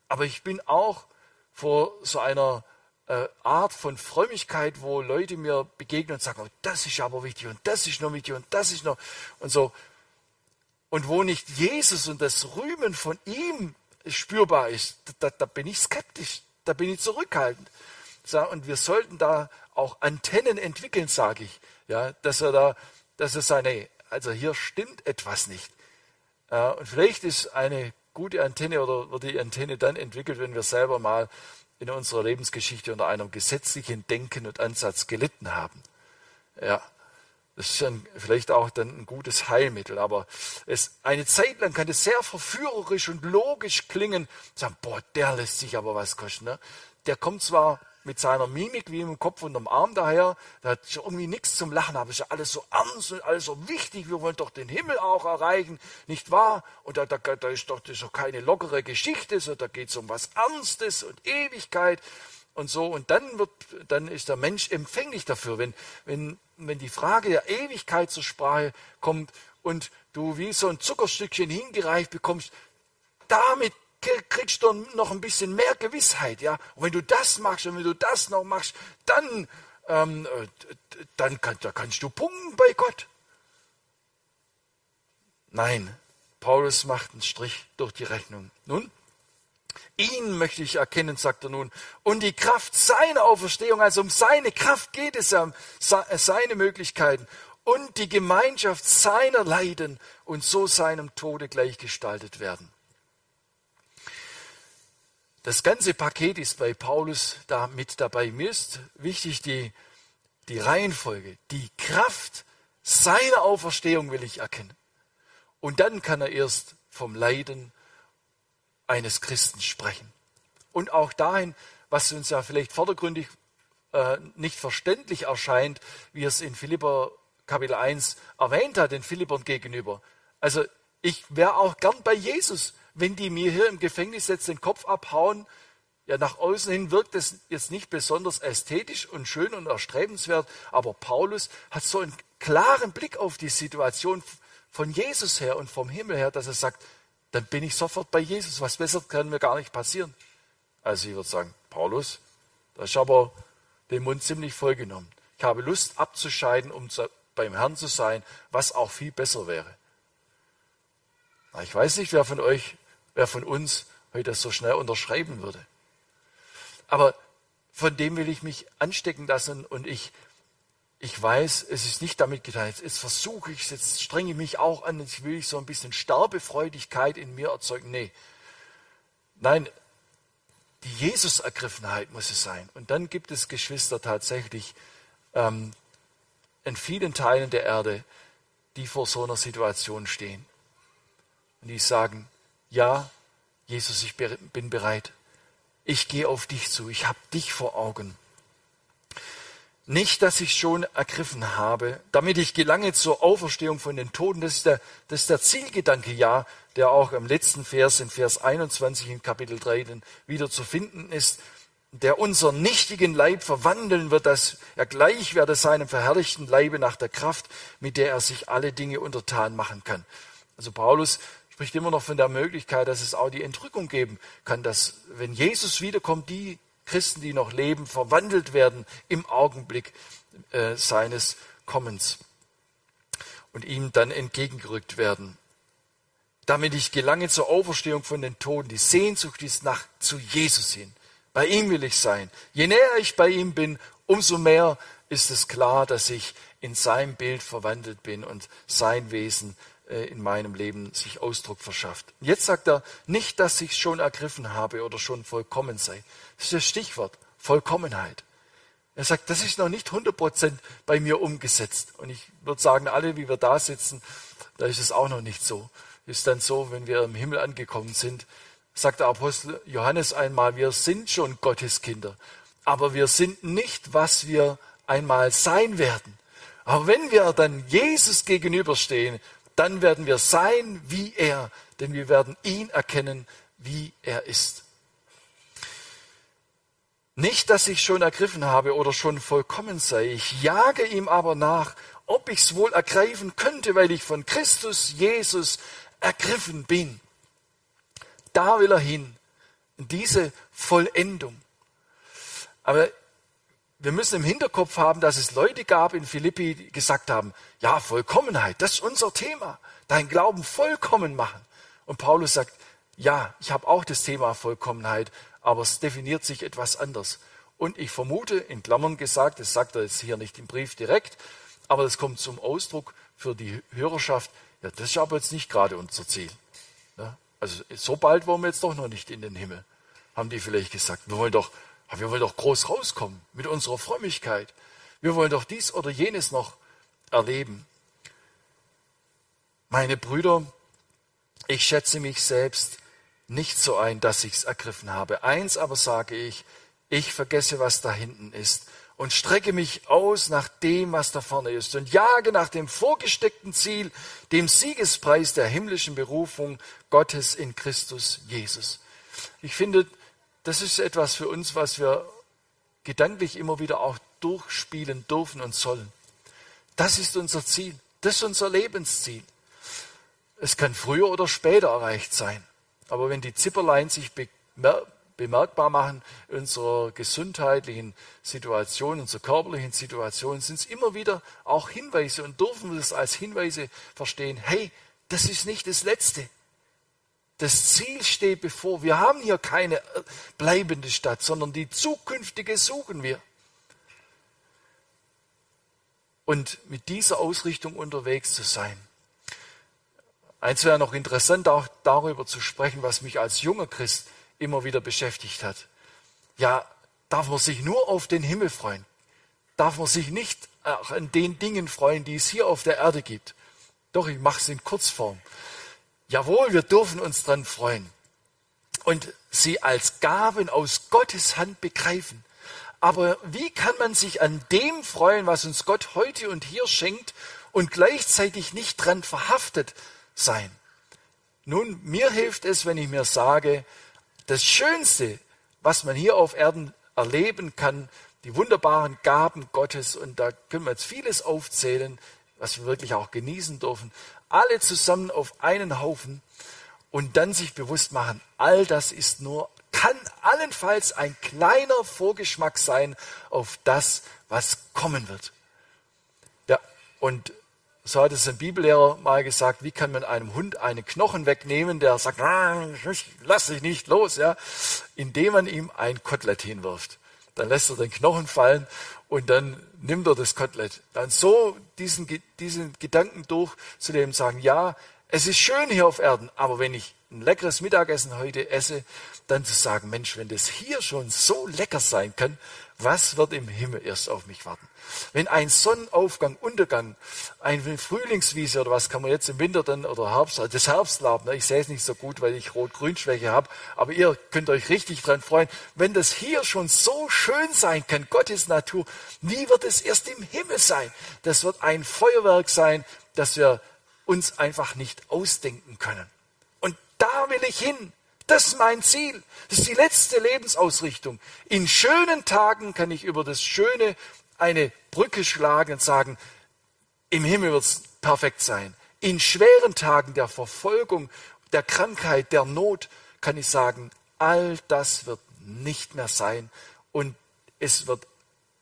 aber ich bin auch vor so einer äh, Art von Frömmigkeit, wo Leute mir begegnen und sagen, oh, das ist aber wichtig und das ist noch wichtig und das ist noch und so. Und wo nicht Jesus und das Rühmen von ihm spürbar ist, da, da bin ich skeptisch, da bin ich zurückhaltend. Und wir sollten da auch Antennen entwickeln, sage ich, ja, dass er da, dass er seine, also hier stimmt etwas nicht. Und vielleicht ist eine gute Antenne oder wird die Antenne dann entwickelt, wenn wir selber mal in unserer Lebensgeschichte unter einem gesetzlichen Denken und Ansatz gelitten haben. Ja, das ist dann vielleicht auch dann ein gutes Heilmittel, aber es, eine Zeit lang kann es sehr verführerisch und logisch klingen. Sagen, boah, der lässt sich aber was kosten. Ne? Der kommt zwar mit seiner Mimik wie im Kopf und im Arm daher, da hat irgendwie nichts zum Lachen, aber ist ja alles so ernst und alles so wichtig, wir wollen doch den Himmel auch erreichen, nicht wahr? Und da, da, da ist, doch, das keine lockere Geschichte, so, da geht es um was Ernstes und Ewigkeit und so. Und dann wird, dann ist der Mensch empfänglich dafür, wenn, wenn wenn die Frage der Ewigkeit zur Sprache kommt und du wie so ein Zuckerstückchen hingereicht bekommst, damit kriegst du noch ein bisschen mehr Gewissheit, ja. Und wenn du das machst und wenn du das noch machst, dann, ähm, äh, dann kann, da kannst du punkten bei Gott. Nein, Paulus macht einen Strich durch die Rechnung. Nun, Ihn möchte ich erkennen, sagt er nun. Und die Kraft seiner Auferstehung, also um seine Kraft geht es ja, um seine Möglichkeiten und die Gemeinschaft seiner Leiden und so seinem Tode gleichgestaltet werden. Das ganze Paket ist bei Paulus da mit dabei. Mir ist wichtig die, die Reihenfolge. Die Kraft seiner Auferstehung will ich erkennen. Und dann kann er erst vom Leiden eines Christen sprechen. Und auch dahin, was uns ja vielleicht vordergründig äh, nicht verständlich erscheint, wie es in Philipper Kapitel 1 erwähnt hat, den Philippern gegenüber. Also ich wäre auch gern bei Jesus, wenn die mir hier im Gefängnis jetzt den Kopf abhauen. Ja, nach außen hin wirkt es jetzt nicht besonders ästhetisch und schön und erstrebenswert, aber Paulus hat so einen klaren Blick auf die Situation von Jesus her und vom Himmel her, dass er sagt, dann bin ich sofort bei Jesus. Was besser kann mir gar nicht passieren. Also ich würde sagen, Paulus, da ist aber den Mund ziemlich vollgenommen. Ich habe Lust abzuscheiden, um zu, beim Herrn zu sein, was auch viel besser wäre. Na, ich weiß nicht, wer von euch, wer von uns heute das so schnell unterschreiben würde. Aber von dem will ich mich anstecken lassen und ich ich weiß, es ist nicht damit getan. Jetzt, jetzt versuche ich es, jetzt strenge ich mich auch an, jetzt will ich so ein bisschen Sterbefreudigkeit in mir erzeugen. Nee. Nein, die Jesus-Ergriffenheit muss es sein. Und dann gibt es Geschwister tatsächlich ähm, in vielen Teilen der Erde, die vor so einer Situation stehen. Und die sagen, ja, Jesus, ich bin bereit. Ich gehe auf dich zu. Ich habe dich vor Augen. Nicht, dass ich schon ergriffen habe, damit ich gelange zur Auferstehung von den Toten. Das ist der, das ist der Zielgedanke, ja, der auch im letzten Vers, in Vers 21 in Kapitel 3 wieder zu finden ist. der unseren nichtigen Leib verwandeln wird, dass er gleich werde seinem verherrlichten Leibe nach der Kraft, mit der er sich alle Dinge untertan machen kann. Also Paulus spricht immer noch von der Möglichkeit, dass es auch die Entrückung geben kann, dass wenn Jesus wiederkommt, die Christen, die noch leben, verwandelt werden im Augenblick äh, seines Kommens und ihm dann entgegengerückt werden. Damit ich gelange zur Auferstehung von den Toten. Die Sehnsucht ist nach zu Jesus hin. Bei ihm will ich sein. Je näher ich bei ihm bin, umso mehr ist es klar, dass ich in sein Bild verwandelt bin und sein Wesen in meinem Leben sich Ausdruck verschafft. Jetzt sagt er nicht, dass ich schon ergriffen habe oder schon vollkommen sei. Das ist das Stichwort, Vollkommenheit. Er sagt, das ist noch nicht 100 Prozent bei mir umgesetzt. Und ich würde sagen, alle, wie wir da sitzen, da ist es auch noch nicht so. Ist dann so, wenn wir im Himmel angekommen sind, sagt der Apostel Johannes einmal, wir sind schon Gottes Kinder, aber wir sind nicht, was wir einmal sein werden. Aber wenn wir dann Jesus gegenüberstehen, dann werden wir sein wie er, denn wir werden ihn erkennen, wie er ist. Nicht, dass ich schon ergriffen habe oder schon vollkommen sei, ich jage ihm aber nach, ob ich es wohl ergreifen könnte, weil ich von Christus Jesus ergriffen bin. Da will er hin, in diese Vollendung. Aber wir müssen im Hinterkopf haben, dass es Leute gab in Philippi, die gesagt haben, ja, Vollkommenheit, das ist unser Thema. Dein Glauben vollkommen machen. Und Paulus sagt, ja, ich habe auch das Thema Vollkommenheit, aber es definiert sich etwas anders. Und ich vermute, in Klammern gesagt, das sagt er jetzt hier nicht im Brief direkt, aber das kommt zum Ausdruck für die Hörerschaft, ja, das ist aber jetzt nicht gerade unser Ziel. Ja, also so bald wollen wir jetzt doch noch nicht in den Himmel, haben die vielleicht gesagt. Wir wollen doch, wir wollen doch groß rauskommen mit unserer Frömmigkeit. Wir wollen doch dies oder jenes noch erleben. Meine Brüder, ich schätze mich selbst nicht so ein, dass ich es ergriffen habe. Eins aber sage ich, ich vergesse, was da hinten ist und strecke mich aus nach dem, was da vorne ist und jage nach dem vorgesteckten Ziel, dem Siegespreis der himmlischen Berufung Gottes in Christus Jesus. Ich finde, das ist etwas für uns, was wir gedanklich immer wieder auch durchspielen dürfen und sollen. Das ist unser Ziel. Das ist unser Lebensziel. Es kann früher oder später erreicht sein. Aber wenn die Zipperlein sich bemerkbar machen in unserer gesundheitlichen Situation, in unserer körperlichen Situation, sind es immer wieder auch Hinweise und dürfen wir es als Hinweise verstehen. Hey, das ist nicht das Letzte. Das Ziel steht bevor. Wir haben hier keine äh, bleibende Stadt, sondern die zukünftige suchen wir. Und mit dieser Ausrichtung unterwegs zu sein. Eins wäre noch interessant, auch darüber zu sprechen, was mich als junger Christ immer wieder beschäftigt hat. Ja, darf man sich nur auf den Himmel freuen? Darf man sich nicht an den Dingen freuen, die es hier auf der Erde gibt? Doch, ich mache es in Kurzform. Jawohl, wir dürfen uns dran freuen und sie als Gaben aus Gottes Hand begreifen. Aber wie kann man sich an dem freuen, was uns Gott heute und hier schenkt und gleichzeitig nicht dran verhaftet sein? Nun, mir hilft es, wenn ich mir sage, das Schönste, was man hier auf Erden erleben kann, die wunderbaren Gaben Gottes, und da können wir jetzt vieles aufzählen, was wir wirklich auch genießen dürfen, alle zusammen auf einen Haufen und dann sich bewusst machen, all das ist nur, kann allenfalls ein kleiner Vorgeschmack sein auf das, was kommen wird. Ja, und so hat es ein Bibellehrer mal gesagt, wie kann man einem Hund einen Knochen wegnehmen, der sagt, lass dich nicht los, ja, indem man ihm ein Kotelett hinwirft. Dann lässt er den Knochen fallen und dann nimmt er das Kotelett. Dann so diesen, diesen Gedanken durch zu dem sagen, ja, es ist schön hier auf Erden, aber wenn ich ein leckeres Mittagessen heute esse, dann zu sagen, Mensch, wenn das hier schon so lecker sein kann, was wird im Himmel erst auf mich warten? Wenn ein Sonnenaufgang, Untergang, eine Frühlingswiese oder was kann man jetzt im Winter dann oder Herbst, also das Herbstlaub, ne, ich sehe es nicht so gut, weil ich Rot-Grün-Schwäche habe, aber ihr könnt euch richtig dran freuen. Wenn das hier schon so schön sein kann, Gottes Natur, wie wird es erst im Himmel sein? Das wird ein Feuerwerk sein, das wir uns einfach nicht ausdenken können. Da will ich hin. Das ist mein Ziel. Das ist die letzte Lebensausrichtung. In schönen Tagen kann ich über das Schöne eine Brücke schlagen und sagen, im Himmel wird es perfekt sein. In schweren Tagen der Verfolgung, der Krankheit, der Not kann ich sagen, all das wird nicht mehr sein und es wird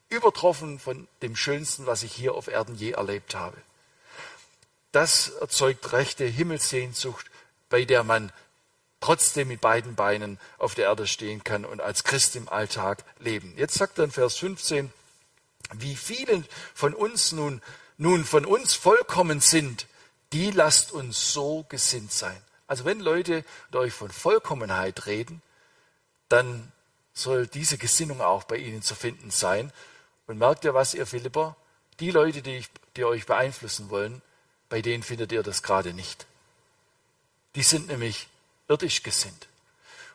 übertroffen von dem Schönsten, was ich hier auf Erden je erlebt habe. Das erzeugt rechte Himmelssehnsucht, bei der man trotzdem mit beiden Beinen auf der Erde stehen kann und als Christ im Alltag leben. Jetzt sagt in Vers 15, wie viele von uns nun, nun von uns vollkommen sind, die lasst uns so gesinnt sein. Also wenn Leute euch von Vollkommenheit reden, dann soll diese Gesinnung auch bei ihnen zu finden sein. Und merkt ihr was, ihr Philipper? Die Leute, die, ich, die euch beeinflussen wollen, bei denen findet ihr das gerade nicht. Die sind nämlich irdisch gesinnt.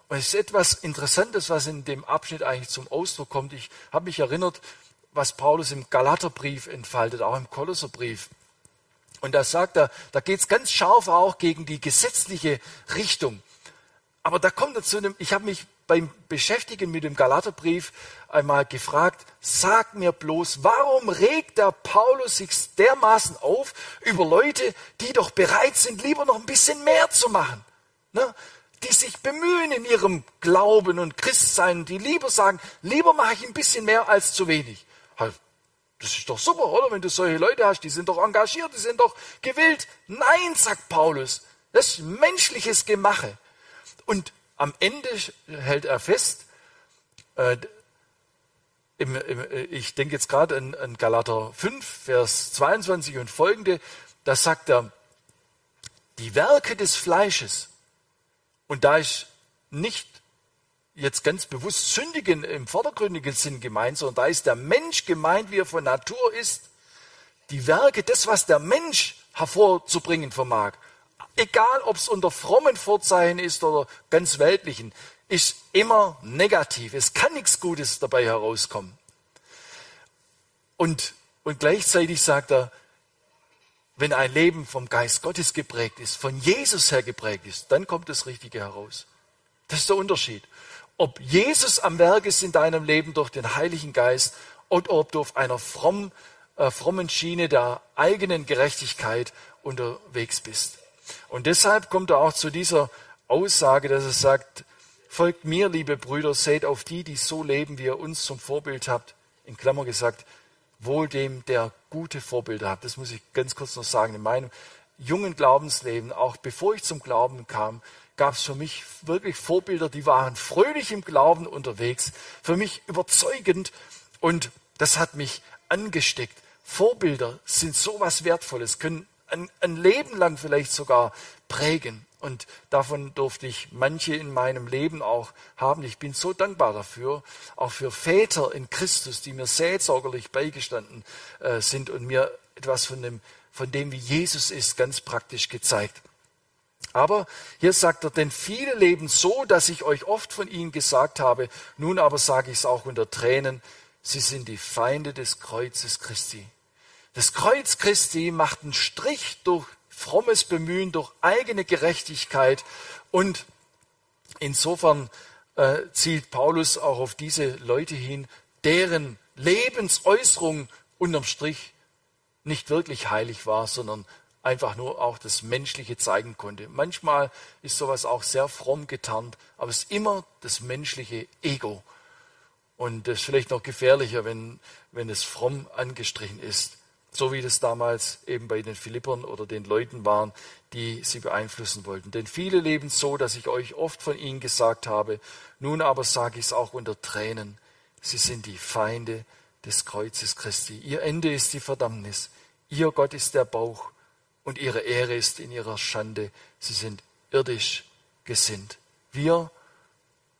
Und es ist etwas Interessantes, was in dem Abschnitt eigentlich zum Ausdruck kommt. Ich habe mich erinnert, was Paulus im Galaterbrief entfaltet, auch im Kolosserbrief. Und da sagt er, da geht es ganz scharf auch gegen die gesetzliche Richtung. Aber da kommt er zu einem, ich habe mich beim Beschäftigen mit dem Galaterbrief einmal gefragt, sag mir bloß, warum regt der Paulus sich dermaßen auf über Leute, die doch bereit sind, lieber noch ein bisschen mehr zu machen? Ne? Die sich bemühen in ihrem Glauben und Christsein, die lieber sagen, lieber mache ich ein bisschen mehr als zu wenig. Das ist doch super, oder? Wenn du solche Leute hast, die sind doch engagiert, die sind doch gewillt. Nein, sagt Paulus, das ist menschliches Gemache. Und am Ende hält er fest, äh, im, im, äh, ich denke jetzt gerade an, an Galater 5, Vers 22 und folgende, da sagt er, die Werke des Fleisches, und da ist nicht jetzt ganz bewusst sündigen im vordergründigen Sinn gemeint, sondern da ist der Mensch gemeint, wie er von Natur ist. Die Werke, das, was der Mensch hervorzubringen vermag, egal ob es unter frommen Vorzeichen ist oder ganz weltlichen, ist immer negativ. Es kann nichts Gutes dabei herauskommen. Und, und gleichzeitig sagt er, wenn ein Leben vom Geist Gottes geprägt ist, von Jesus her geprägt ist, dann kommt das Richtige heraus. Das ist der Unterschied ob Jesus am Werk ist in deinem Leben durch den Heiligen Geist und ob du auf einer fromm, äh, frommen Schiene der eigenen Gerechtigkeit unterwegs bist. Und deshalb kommt er auch zu dieser Aussage, dass er sagt, folgt mir, liebe Brüder, seht auf die, die so leben, wie ihr uns zum Vorbild habt. In Klammer gesagt, wohl dem, der gute Vorbilder hat. Das muss ich ganz kurz noch sagen. In meinem jungen Glaubensleben, auch bevor ich zum Glauben kam, gab es für mich wirklich Vorbilder, die waren fröhlich im Glauben unterwegs, für mich überzeugend und das hat mich angesteckt. Vorbilder sind so was Wertvolles, können ein, ein Leben lang vielleicht sogar prägen. Und davon durfte ich manche in meinem Leben auch haben. Ich bin so dankbar dafür, auch für Väter in Christus, die mir seelsorgerlich beigestanden äh, sind und mir etwas von dem, von dem, wie Jesus ist, ganz praktisch gezeigt. Aber hier sagt er, denn viele leben so, dass ich euch oft von ihnen gesagt habe, nun aber sage ich es auch unter Tränen, sie sind die Feinde des Kreuzes Christi. Das Kreuz Christi macht einen Strich durch frommes Bemühen, durch eigene Gerechtigkeit und insofern äh, zielt Paulus auch auf diese Leute hin, deren Lebensäußerung unterm Strich nicht wirklich heilig war, sondern einfach nur auch das Menschliche zeigen konnte. Manchmal ist sowas auch sehr fromm getarnt, aber es ist immer das menschliche Ego. Und das ist vielleicht noch gefährlicher, wenn, wenn es fromm angestrichen ist. So wie das damals eben bei den Philippern oder den Leuten waren, die sie beeinflussen wollten. Denn viele leben so, dass ich euch oft von ihnen gesagt habe, nun aber sage ich es auch unter Tränen, sie sind die Feinde des Kreuzes Christi. Ihr Ende ist die Verdammnis. Ihr Gott ist der Bauch und ihre Ehre ist in ihrer Schande. Sie sind irdisch gesinnt. Wir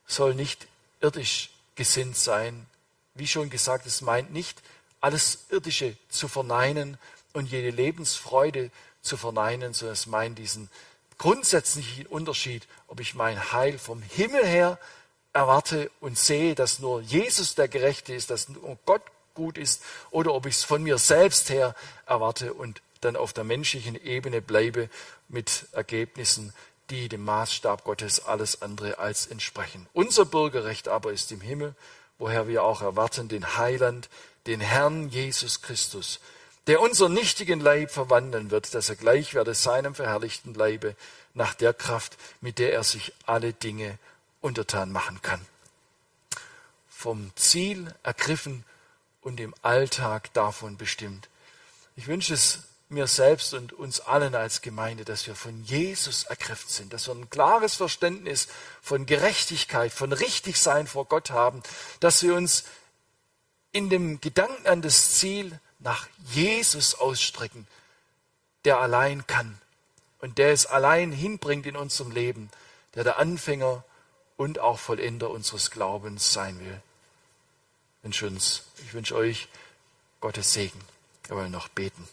sollen nicht irdisch gesinnt sein. Wie schon gesagt, es meint nicht, alles Irdische zu verneinen und jede Lebensfreude zu verneinen, sondern es meint diesen grundsätzlichen Unterschied, ob ich mein Heil vom Himmel her erwarte und sehe, dass nur Jesus der Gerechte ist, dass nur Gott gut ist, oder ob ich es von mir selbst her erwarte und dann auf der menschlichen Ebene bleibe mit Ergebnissen, die dem Maßstab Gottes alles andere als entsprechen. Unser Bürgerrecht aber ist im Himmel, woher wir auch erwarten den Heiland, den Herrn Jesus Christus, der unseren nichtigen Leib verwandeln wird, dass er gleich werde seinem verherrlichten Leibe nach der Kraft, mit der er sich alle Dinge untertan machen kann. Vom Ziel ergriffen und im Alltag davon bestimmt. Ich wünsche es mir selbst und uns allen als Gemeinde, dass wir von Jesus ergriffen sind, dass wir ein klares Verständnis von Gerechtigkeit, von Richtigsein vor Gott haben, dass wir uns in dem Gedanken an das Ziel nach Jesus ausstrecken, der allein kann und der es allein hinbringt in unserem Leben, der der Anfänger und auch Vollender unseres Glaubens sein will. Ich wünsche uns, ich wünsche euch Gottes Segen. Wir wollen noch beten.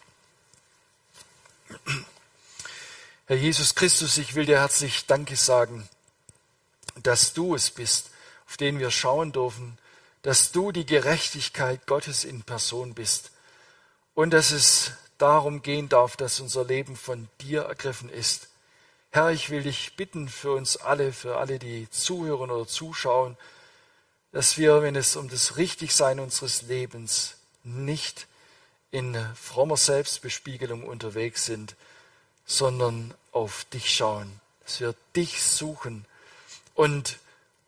Herr Jesus Christus, ich will dir herzlich Danke sagen, dass du es bist, auf den wir schauen dürfen, dass du die Gerechtigkeit Gottes in Person bist und dass es darum gehen darf, dass unser Leben von dir ergriffen ist. Herr, ich will dich bitten für uns alle, für alle, die zuhören oder zuschauen, dass wir, wenn es um das Richtigsein unseres Lebens nicht in frommer Selbstbespiegelung unterwegs sind, sondern auf dich schauen, dass wir dich suchen und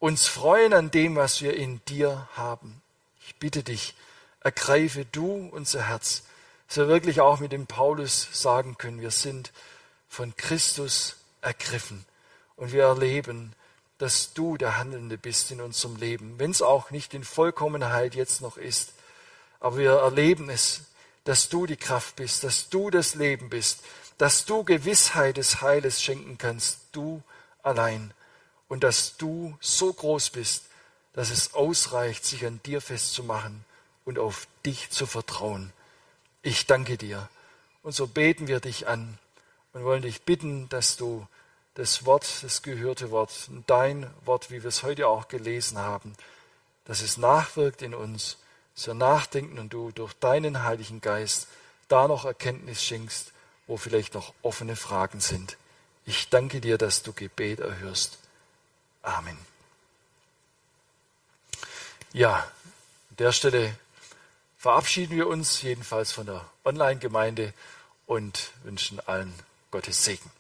uns freuen an dem, was wir in dir haben. Ich bitte dich, ergreife du unser Herz, dass wir wirklich auch mit dem Paulus sagen können, wir sind von Christus ergriffen. Und wir erleben, dass du der Handelnde bist in unserem Leben, wenn es auch nicht in Vollkommenheit jetzt noch ist, aber wir erleben es, dass du die Kraft bist, dass du das Leben bist, dass du Gewissheit des Heiles schenken kannst, du allein und dass du so groß bist, dass es ausreicht, sich an dir festzumachen und auf dich zu vertrauen. Ich danke dir. Und so beten wir dich an und wollen dich bitten, dass du das Wort, das gehörte Wort, dein Wort, wie wir es heute auch gelesen haben, dass es nachwirkt in uns, wir nachdenken und du durch deinen Heiligen Geist da noch Erkenntnis schenkst, wo vielleicht noch offene Fragen sind. Ich danke dir, dass du Gebet erhörst. Amen. Ja, an der Stelle verabschieden wir uns jedenfalls von der Online-Gemeinde und wünschen allen Gottes Segen.